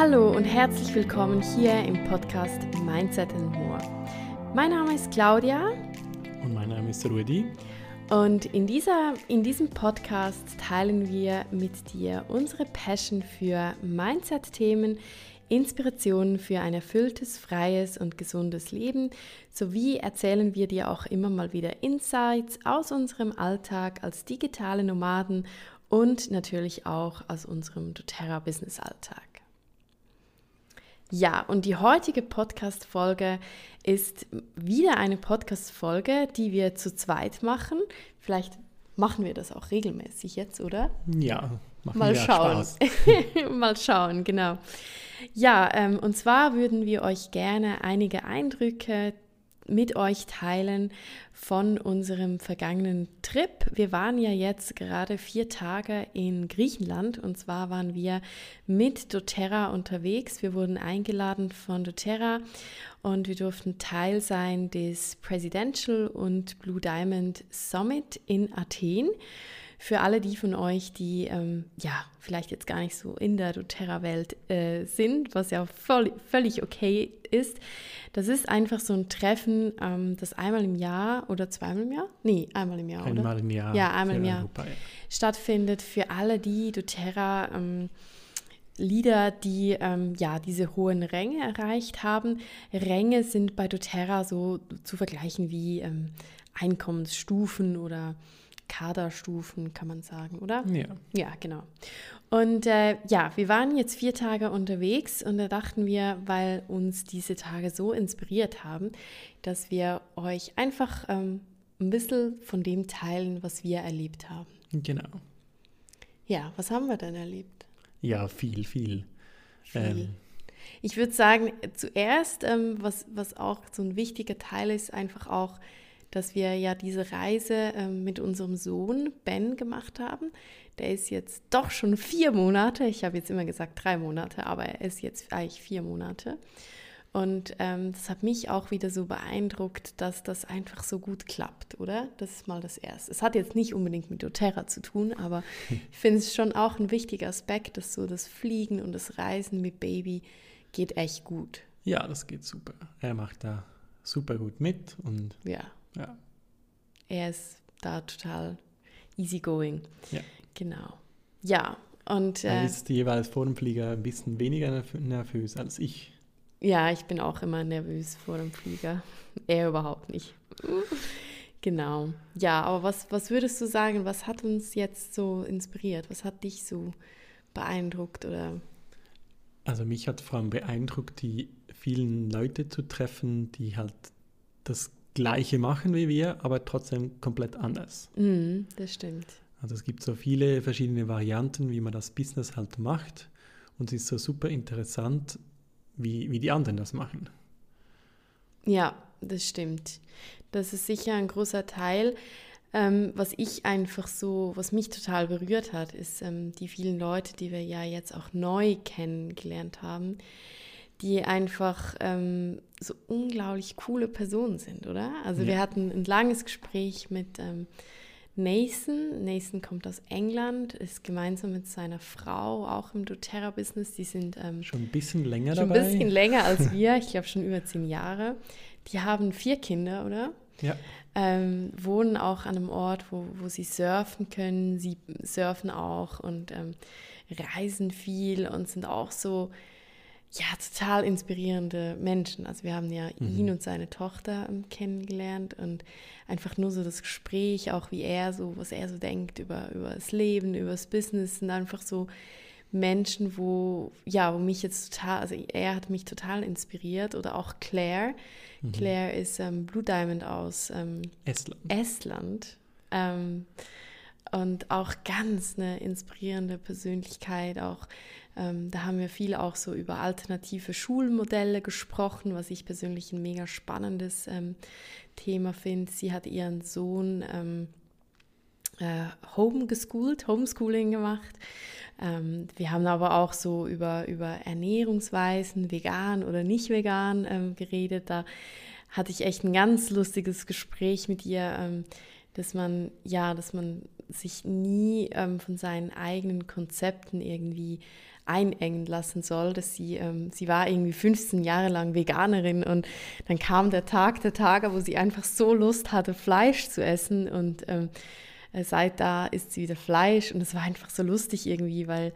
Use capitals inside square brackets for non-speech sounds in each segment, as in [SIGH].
Hallo und herzlich willkommen hier im Podcast Mindset and More. Mein Name ist Claudia. Und mein Name ist Rudi. Und in, dieser, in diesem Podcast teilen wir mit dir unsere Passion für Mindset-Themen, Inspirationen für ein erfülltes, freies und gesundes Leben, sowie erzählen wir dir auch immer mal wieder Insights aus unserem Alltag als digitale Nomaden und natürlich auch aus unserem doTERRA-Business-Alltag. Ja, und die heutige Podcast-Folge ist wieder eine Podcast-Folge, die wir zu zweit machen. Vielleicht machen wir das auch regelmäßig jetzt, oder? Ja, machen mal wir schauen. Spaß. [LAUGHS] mal schauen, genau. Ja, ähm, und zwar würden wir euch gerne einige Eindrücke mit euch teilen von unserem vergangenen Trip. Wir waren ja jetzt gerade vier Tage in Griechenland und zwar waren wir mit doTERRA unterwegs. Wir wurden eingeladen von doTERRA und wir durften Teil sein des Presidential und Blue Diamond Summit in Athen für alle die von euch, die ähm, ja vielleicht jetzt gar nicht so in der doTERRA-Welt äh, sind, was ja voll, völlig okay ist, das ist einfach so ein Treffen, ähm, das einmal im Jahr oder zweimal im Jahr? Nee, einmal im Jahr, einmal oder? im Jahr. Ja, einmal im Jahr Europa, ja. stattfindet für alle die doTERRA ähm, Lieder, die ähm, ja diese hohen Ränge erreicht haben. Ränge sind bei doTERRA so zu vergleichen wie ähm, Einkommensstufen oder Kaderstufen, kann man sagen, oder? Ja. Ja, genau. Und äh, ja, wir waren jetzt vier Tage unterwegs und da dachten wir, weil uns diese Tage so inspiriert haben, dass wir euch einfach ähm, ein bisschen von dem teilen, was wir erlebt haben. Genau. Ja, was haben wir denn erlebt? Ja, viel, viel. viel. Ähm, ich würde sagen, zuerst, ähm, was, was auch so ein wichtiger Teil ist, einfach auch dass wir ja diese Reise äh, mit unserem Sohn Ben gemacht haben. Der ist jetzt doch schon vier Monate. Ich habe jetzt immer gesagt drei Monate, aber er ist jetzt eigentlich vier Monate. Und ähm, das hat mich auch wieder so beeindruckt, dass das einfach so gut klappt, oder? Das ist mal das Erste. Es hat jetzt nicht unbedingt mit doTERRA zu tun, aber ich finde es schon auch ein wichtiger Aspekt, dass so das Fliegen und das Reisen mit Baby geht echt gut. Ja, das geht super. Er macht da super gut mit und ja. Ja. Er ist da total easygoing. Ja. Genau. Ja, und. Er äh, ist jeweils vor dem Flieger ein bisschen weniger nervös als ich. Ja, ich bin auch immer nervös vor dem Flieger. [LAUGHS] Er überhaupt nicht. [LAUGHS] genau. Ja, aber was, was würdest du sagen, was hat uns jetzt so inspiriert? Was hat dich so beeindruckt oder? Also mich hat vor allem beeindruckt, die vielen Leute zu treffen, die halt das Gleiche machen wie wir, aber trotzdem komplett anders. Mm, das stimmt. Also es gibt so viele verschiedene Varianten, wie man das Business halt macht. Und es ist so super interessant, wie, wie die anderen das machen. Ja, das stimmt. Das ist sicher ein großer Teil. Ähm, was ich einfach so, was mich total berührt hat, ist ähm, die vielen Leute, die wir ja jetzt auch neu kennengelernt haben, die einfach ähm, so unglaublich coole Personen sind, oder? Also ja. wir hatten ein langes Gespräch mit ähm, Nathan. Nathan kommt aus England, ist gemeinsam mit seiner Frau auch im doTERRA-Business. Die sind ähm, schon ein bisschen länger schon dabei. Schon ein bisschen länger als [LAUGHS] wir, ich glaube schon über zehn Jahre. Die haben vier Kinder, oder? Ja. Ähm, wohnen auch an einem Ort, wo, wo sie surfen können. Sie surfen auch und ähm, reisen viel und sind auch so ja, total inspirierende Menschen. Also wir haben ja mhm. ihn und seine Tochter ähm, kennengelernt und einfach nur so das Gespräch, auch wie er so, was er so denkt über, über das Leben, über das Business, sind einfach so Menschen, wo, ja, wo mich jetzt total, also er hat mich total inspiriert oder auch Claire. Mhm. Claire ist ähm, Blue Diamond aus ähm, Estland. Estland. Ähm, und auch ganz eine inspirierende Persönlichkeit, auch ähm, da haben wir viel auch so über alternative Schulmodelle gesprochen, was ich persönlich ein mega spannendes ähm, Thema finde. Sie hat ihren Sohn ähm, äh, homegeschoolt, Homeschooling gemacht. Ähm, wir haben aber auch so über, über Ernährungsweisen, vegan oder nicht vegan ähm, geredet. Da hatte ich echt ein ganz lustiges Gespräch mit ihr, ähm, dass man, ja, dass man sich nie von seinen eigenen Konzepten irgendwie einengen lassen soll, dass sie, ähm, sie war irgendwie 15 Jahre lang Veganerin und dann kam der Tag der Tage, wo sie einfach so Lust hatte, Fleisch zu essen und ähm, äh, seit da isst sie wieder Fleisch und es war einfach so lustig irgendwie, weil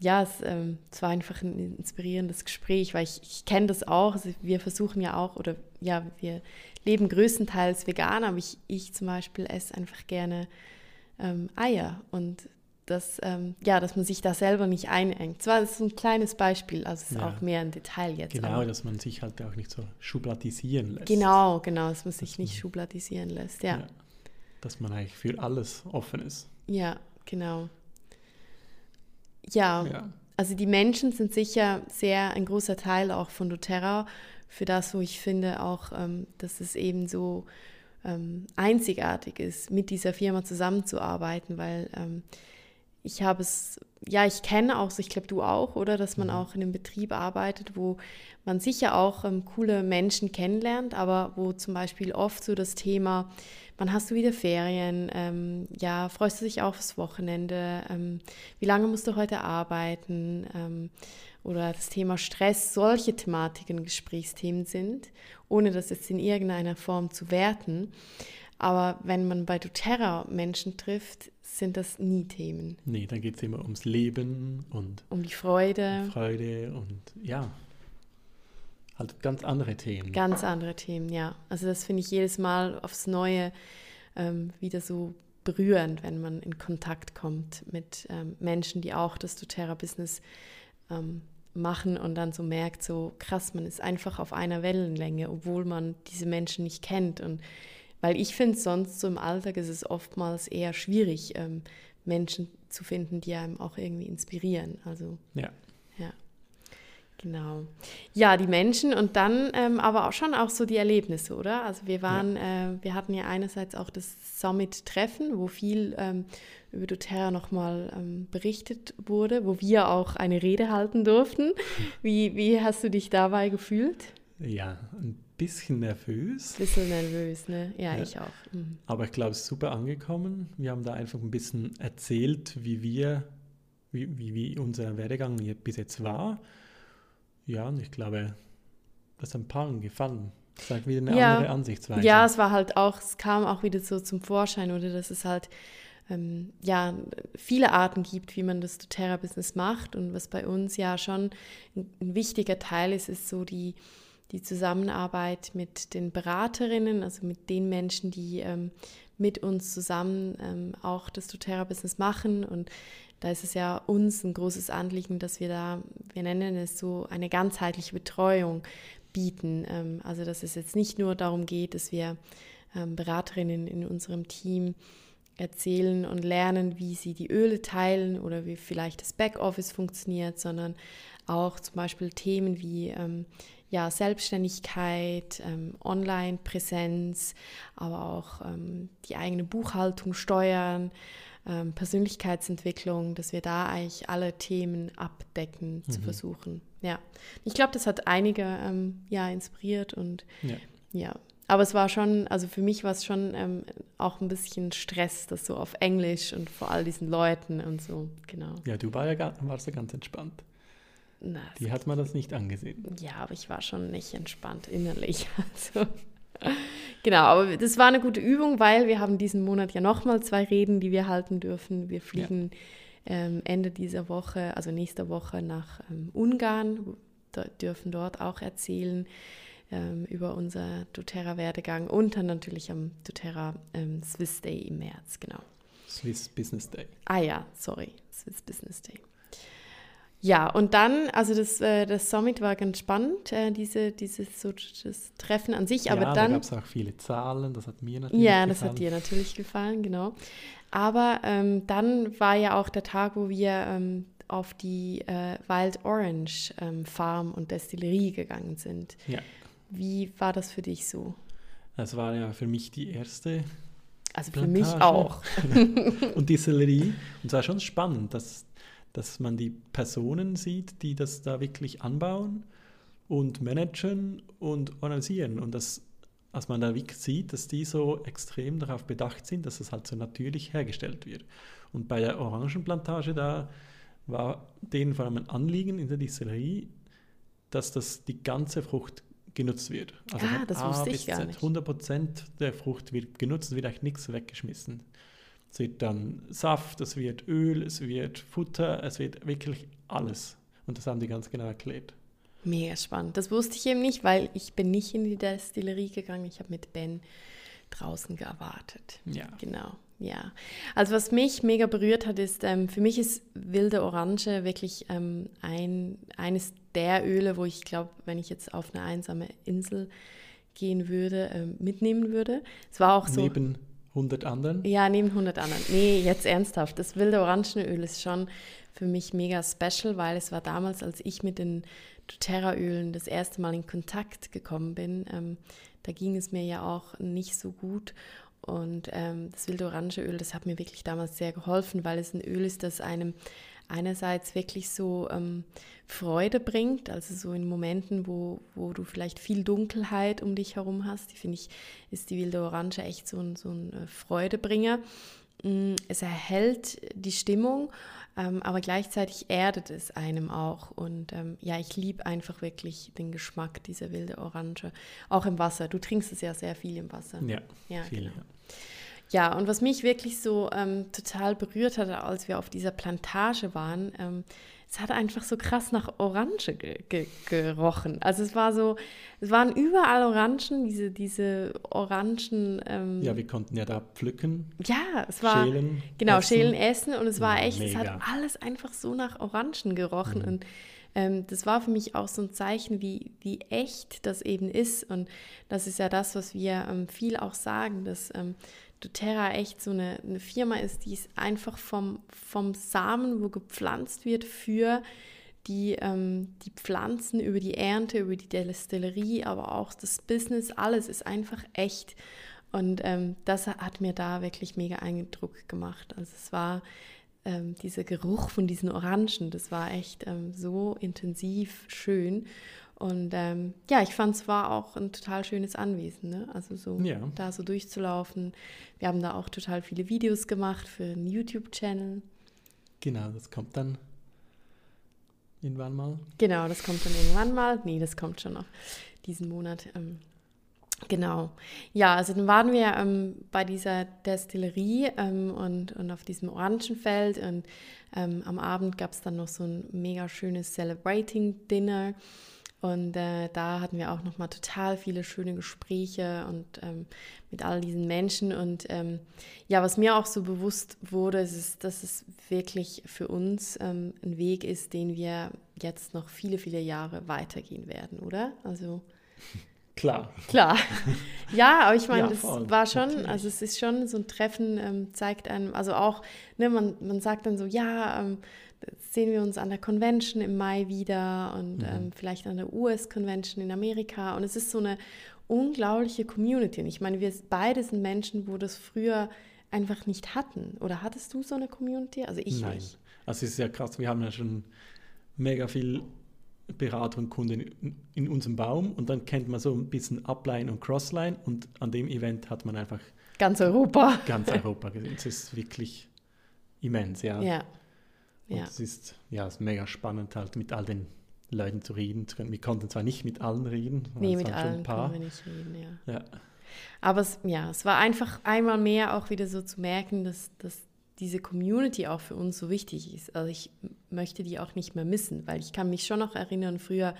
ja, es, ähm, es war einfach ein inspirierendes Gespräch, weil ich, ich kenne das auch. Also wir versuchen ja auch, oder ja, wir leben größtenteils vegan, aber ich, ich zum Beispiel esse einfach gerne ähm, Eier und das, ähm, ja, dass man sich da selber nicht einengt. Zwar ist es ein kleines Beispiel, also es ist ja. auch mehr ein Detail jetzt. Genau, aber. dass man sich halt auch nicht so schubladisieren lässt. Genau, genau, dass man sich dass nicht man, schubladisieren lässt, ja. ja. Dass man eigentlich für alles offen ist. Ja, genau. Ja, ja, also die Menschen sind sicher sehr ein großer Teil auch von doTERRA für das, wo ich finde auch, ähm, dass es eben so ähm, einzigartig ist, mit dieser Firma zusammenzuarbeiten, weil ähm, ich habe es, ja, ich kenne auch so, ich glaube du auch, oder, dass man mhm. auch in einem Betrieb arbeitet, wo man sicher auch ähm, coole Menschen kennenlernt, aber wo zum Beispiel oft so das Thema, wann hast du wieder Ferien, ähm, ja, freust du dich auch aufs Wochenende, ähm, wie lange musst du heute arbeiten ähm, oder das Thema Stress, solche Thematiken Gesprächsthemen sind, ohne das jetzt in irgendeiner Form zu werten. Aber wenn man bei doTERRA Menschen trifft, sind das nie Themen. Nee, dann geht es immer ums Leben und um die Freude. Um Freude und ja, halt ganz andere Themen. Ganz andere Themen, ja. Also das finde ich jedes Mal aufs Neue ähm, wieder so berührend, wenn man in Kontakt kommt mit ähm, Menschen, die auch das doTERRA-Business ähm, machen und dann so merkt, so krass, man ist einfach auf einer Wellenlänge, obwohl man diese Menschen nicht kennt und weil ich finde, sonst so im Alltag ist es oftmals eher schwierig, ähm, Menschen zu finden, die einem auch irgendwie inspirieren. Also, ja. Ja. Genau. Ja, die Menschen und dann ähm, aber auch schon auch so die Erlebnisse, oder? Also wir waren, ja. äh, wir hatten ja einerseits auch das Summit-Treffen, wo viel ähm, über doTERRA nochmal ähm, berichtet wurde, wo wir auch eine Rede halten durften. Wie, wie hast du dich dabei gefühlt? Ja, ein bisschen nervös. Bisschen nervös, ne? Ja, ja. ich auch. Mhm. Aber ich glaube, es ist super angekommen. Wir haben da einfach ein bisschen erzählt, wie wir, wie, wie, wie unser Werdegang bis jetzt war. Ja, und ich glaube, das hat ein paar gefallen. Das ist wieder eine ja. andere Ansichtsweise. Ja, es war halt auch, es kam auch wieder so zum Vorschein, oder dass es halt ähm, ja, viele Arten gibt, wie man das doTERRA-Business macht. Und was bei uns ja schon ein, ein wichtiger Teil ist, ist so die, die Zusammenarbeit mit den Beraterinnen, also mit den Menschen, die ähm, mit uns zusammen ähm, auch das doTERRA-Business machen. Und da ist es ja uns ein großes Anliegen, dass wir da, wir nennen es so, eine ganzheitliche Betreuung bieten. Ähm, also dass es jetzt nicht nur darum geht, dass wir ähm, Beraterinnen in unserem Team erzählen und lernen, wie sie die Öle teilen oder wie vielleicht das Backoffice funktioniert, sondern auch zum Beispiel Themen wie ähm, ja, Selbstständigkeit, ähm, Online-Präsenz, aber auch ähm, die eigene Buchhaltung, Steuern, ähm, Persönlichkeitsentwicklung, dass wir da eigentlich alle Themen abdecken mhm. zu versuchen. Ja, ich glaube, das hat einige ähm, ja inspiriert und ja. ja. Aber es war schon, also für mich war es schon ähm, auch ein bisschen Stress, das so auf Englisch und vor all diesen Leuten und so, genau. Ja, du war ja, warst ja ganz entspannt. Na, Die hat man das nicht angesehen. Ja, aber ich war schon nicht entspannt innerlich. [LAUGHS] Also, genau, aber das war eine gute Übung, weil wir haben diesen Monat ja nochmal zwei Reden, die wir halten dürfen. Wir fliegen ja. ähm, Ende dieser Woche, also nächste Woche nach ähm, Ungarn, da, dürfen dort auch erzählen ähm, über unser doTERRA-Werdegang und dann natürlich am doTERRA ähm, Swiss Day im März, genau. Swiss Business Day. Ah ja, sorry, Swiss Business Day. Ja, und dann, also das, äh, das Summit war ganz spannend, äh, diese, dieses so das Treffen an sich, aber ja, dann... da gab es auch viele Zahlen, das hat mir natürlich ja, gefallen. Ja, das hat dir natürlich gefallen, genau. Aber ähm, dann war ja auch der Tag, wo wir ähm, auf die äh, Wild Orange ähm, Farm und Destillerie gegangen sind. Ja. Wie war das für dich so? Das war ja für mich die erste also für Plantage. mich auch. [LAUGHS] und Distillerie. Und es war schon spannend, dass dass man die Personen sieht, die das da wirklich anbauen und managen und organisieren. Und dass, als man da wirklich sieht, dass die so extrem darauf bedacht sind, dass es halt so natürlich hergestellt wird. Und bei der Orangenplantage da war denen vor allem ein Anliegen in der Distillerie, dass das die ganze Frucht genutzt wird. Also ah, das A wusste ich gar nicht. 100% der Frucht wird genutzt, wird eigentlich nichts weggeschmissen. Es wird dann Saft, es wird Öl, es wird Futter, es wird wirklich alles. Und das haben die ganz genau erklärt. Mega spannend. Das wusste ich eben nicht, weil ich bin nicht in die Destillerie gegangen. Ich habe mit Ben draußen gewartet. Ja. Genau. Ja, also was mich mega berührt hat, ist, ähm, für mich ist wilde Orange wirklich ähm, ein, eines der Öle, wo ich glaube, wenn ich jetzt auf eine einsame Insel gehen würde, ähm, mitnehmen würde. Es war auch so. Neben 100 anderen? Ja, neben 100 anderen. Nee, jetzt ernsthaft. Das wilde Orangenöl ist schon für mich mega special, weil es war damals, als ich mit den doTERRA-Ölen das erste Mal in Kontakt gekommen bin. Ähm, da ging es mir ja auch nicht so gut. Und ähm, das wilde Orangeöl, das hat mir wirklich damals sehr geholfen, weil es ein Öl ist, das einem einerseits wirklich so ähm, Freude bringt, also so in Momenten, wo, wo du vielleicht viel Dunkelheit um dich herum hast, die finde ich, ist die wilde Orange echt so ein, so ein äh, Freudebringer. Mm, es erhält die Stimmung ähm, aber gleichzeitig erdet es einem auch. Und ähm, ja, ich liebe einfach wirklich den Geschmack dieser wilde Orange. Auch im Wasser. Du trinkst es ja sehr viel im Wasser. Ja, ja viel. Genau. Ja. Ja, und was mich wirklich so ähm, total berührt hat, als wir auf dieser Plantage waren, ähm, es hat einfach so krass nach Orange ge ge gerochen. Also es war so, es waren überall Orangen, diese, diese Orangen. Ähm, ja, wir konnten ja da pflücken. Ja, es war. Schälen. Genau, essen. schälen, essen. Und es war echt, Mega. es hat alles einfach so nach Orangen gerochen. Mhm. Und ähm, das war für mich auch so ein Zeichen, wie, wie echt das eben ist. Und das ist ja das, was wir ähm, viel auch sagen, dass ähm, doTERRA echt so eine, eine Firma ist, die ist einfach vom, vom Samen, wo gepflanzt wird, für die, ähm, die Pflanzen, über die Ernte, über die Destillerie, aber auch das Business, alles ist einfach echt. Und ähm, das hat mir da wirklich mega Eindruck gemacht. Also es war ähm, dieser Geruch von diesen Orangen, das war echt ähm, so intensiv schön. Und ähm, ja, ich fand es war auch ein total schönes Anwesen, ne? Also so ja. da so durchzulaufen. Wir haben da auch total viele Videos gemacht für einen YouTube-Channel. Genau, das kommt dann irgendwann mal. Genau, das kommt dann irgendwann mal. Nee, das kommt schon noch diesen Monat. Ähm, genau. Ja, also dann waren wir ähm, bei dieser Destillerie ähm, und, und auf diesem Orangenfeld und ähm, am Abend gab es dann noch so ein mega schönes Celebrating Dinner. Und äh, da hatten wir auch nochmal total viele schöne Gespräche und ähm, mit all diesen Menschen. Und ähm, ja, was mir auch so bewusst wurde, ist, dass es wirklich für uns ähm, ein Weg ist, den wir jetzt noch viele, viele Jahre weitergehen werden, oder? Also [LAUGHS] Klar. Klar. Ja, aber ich meine, es ja, war schon, Natürlich. also es ist schon so ein Treffen, ähm, zeigt einem, also auch, ne, man, man sagt dann so, ja, ähm, sehen wir uns an der Convention im Mai wieder und mhm. ähm, vielleicht an der US-Convention in Amerika. Und es ist so eine unglaubliche Community. Und ich meine, wir beide sind Menschen, wo das früher einfach nicht hatten. Oder hattest du so eine Community? Also ich Nein. nicht. Also es ist ja krass, wir haben ja schon mega viel Berater und Kunden in, in unserem Baum und dann kennt man so ein bisschen Upline und Crossline und an dem Event hat man einfach ganz Europa. Ganz Europa gesehen. Es ist wirklich immens, ja. Ja. Und ja. es ist ja es ist mega spannend, halt mit all den Leuten zu reden. Wir konnten zwar nicht mit allen reden, nee, mit allen ein paar. wir nicht reden, ja. ja. Aber es, ja, es war einfach einmal mehr auch wieder so zu merken, dass, dass diese Community auch für uns so wichtig ist. Also ich möchte die auch nicht mehr missen, weil ich kann mich schon noch erinnern, früher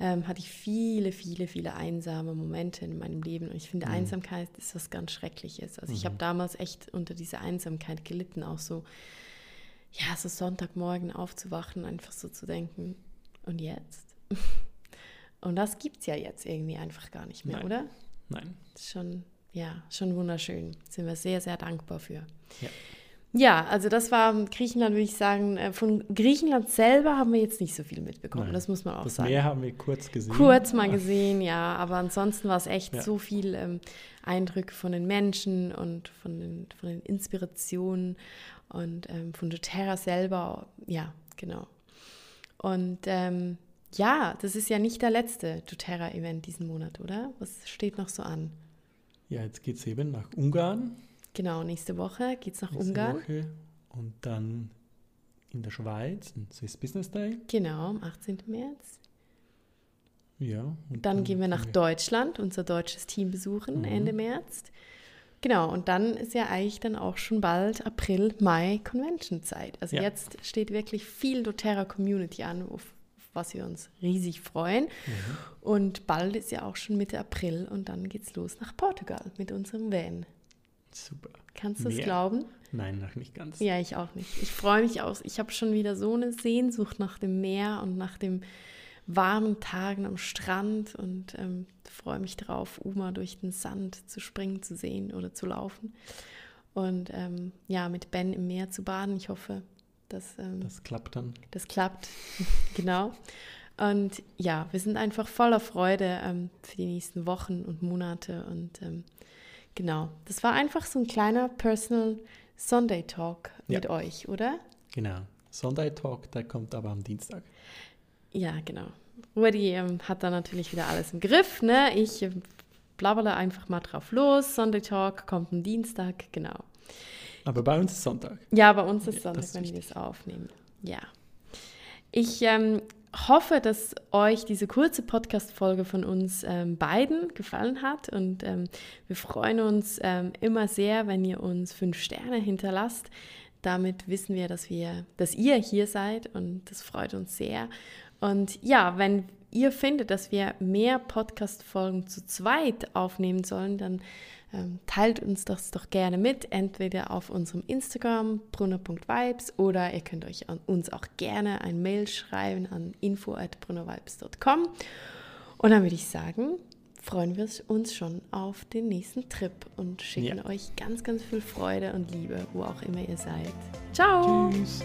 ähm, hatte ich viele, viele, viele einsame Momente in meinem Leben. Und ich finde, mhm. Einsamkeit ist was ganz Schreckliches. Also mhm. ich habe damals echt unter dieser Einsamkeit gelitten, auch so ja, so Sonntagmorgen aufzuwachen, einfach so zu denken, und jetzt? [LAUGHS] Und das gibt es ja jetzt irgendwie einfach gar nicht mehr, Nein. oder? Nein. Schon, ja, schon wunderschön. Sind wir sehr, sehr dankbar für. Ja. Ja, also das war Griechenland, würde ich sagen. Äh, von Griechenland selber haben wir jetzt nicht so viel mitbekommen, Nein. das muss man auch das sagen. Meer haben wir kurz gesehen. Kurz mal gesehen, ja, aber ansonsten war es echt ja. so viel ähm, Eindrücke von den Menschen und von den, von den Inspirationen und ähm, von doTERRA selber, ja, genau. Und ähm, ja, das ist ja nicht der letzte doTERRA-Event diesen Monat, oder? Was steht noch so an? Ja, jetzt geht es eben nach Ungarn. Genau, nächste Woche geht es nach nächste Ungarn. Woche. Und dann in der Schweiz, ein Swiss Business Day. Genau, am 18. März. Ja. dann gehen wir nach Deutschland, unser deutsches Team besuchen mhm. Ende März. Genau, und dann ist ja eigentlich dann auch schon bald April, Mai Convention-Zeit. Also ja. jetzt steht wirklich viel doTERRA Community an, auf was wir uns riesig freuen. Mhm. Und bald ist ja auch schon Mitte April und dann geht's los nach Portugal mit unserem Van. Super. Kannst du es glauben? Nein, noch nicht ganz. Ja, ich auch nicht. Ich freue mich auch. Ich habe schon wieder so eine Sehnsucht nach dem Meer und nach dem warmen Tagen am Strand und ähm, freue mich drauf, Uma durch den Sand zu springen, zu sehen oder zu laufen. Und ähm, ja, mit Ben im Meer zu baden. Ich hoffe, dass ähm, das klappt dann. Das klappt, [LAUGHS] genau. Und ja, wir sind einfach voller Freude ähm, für die nächsten Wochen und Monate. Und ähm, genau, das war einfach so ein kleiner Personal Sunday Talk ja. mit euch, oder? Genau. Sunday Talk, der kommt aber am Dienstag. Ja, genau. Rudi ähm, hat da natürlich wieder alles im Griff. Ne? Ich äh, blabbere einfach mal drauf los. Sunday Talk kommt am Dienstag, genau. Aber bei uns ist Sonntag. Ja, bei uns ist ja, Sonntag, ist wenn wir es aufnehmen. Ja. Ich ähm, hoffe, dass euch diese kurze Podcast-Folge von uns ähm, beiden gefallen hat und ähm, wir freuen uns ähm, immer sehr, wenn ihr uns fünf Sterne hinterlasst. Damit wissen wir, dass wir, dass ihr hier seid und das freut uns sehr. Und ja, wenn ihr findet, dass wir mehr Podcast-Folgen zu zweit aufnehmen sollen, dann ähm, teilt uns das doch gerne mit, entweder auf unserem Instagram brunner.vibes oder ihr könnt euch an uns auch gerne ein Mail schreiben an info@brunnervibes.com. Und dann würde ich sagen, freuen wir uns schon auf den nächsten Trip und schicken ja. euch ganz, ganz viel Freude und Liebe, wo auch immer ihr seid. Ciao! Tschüss!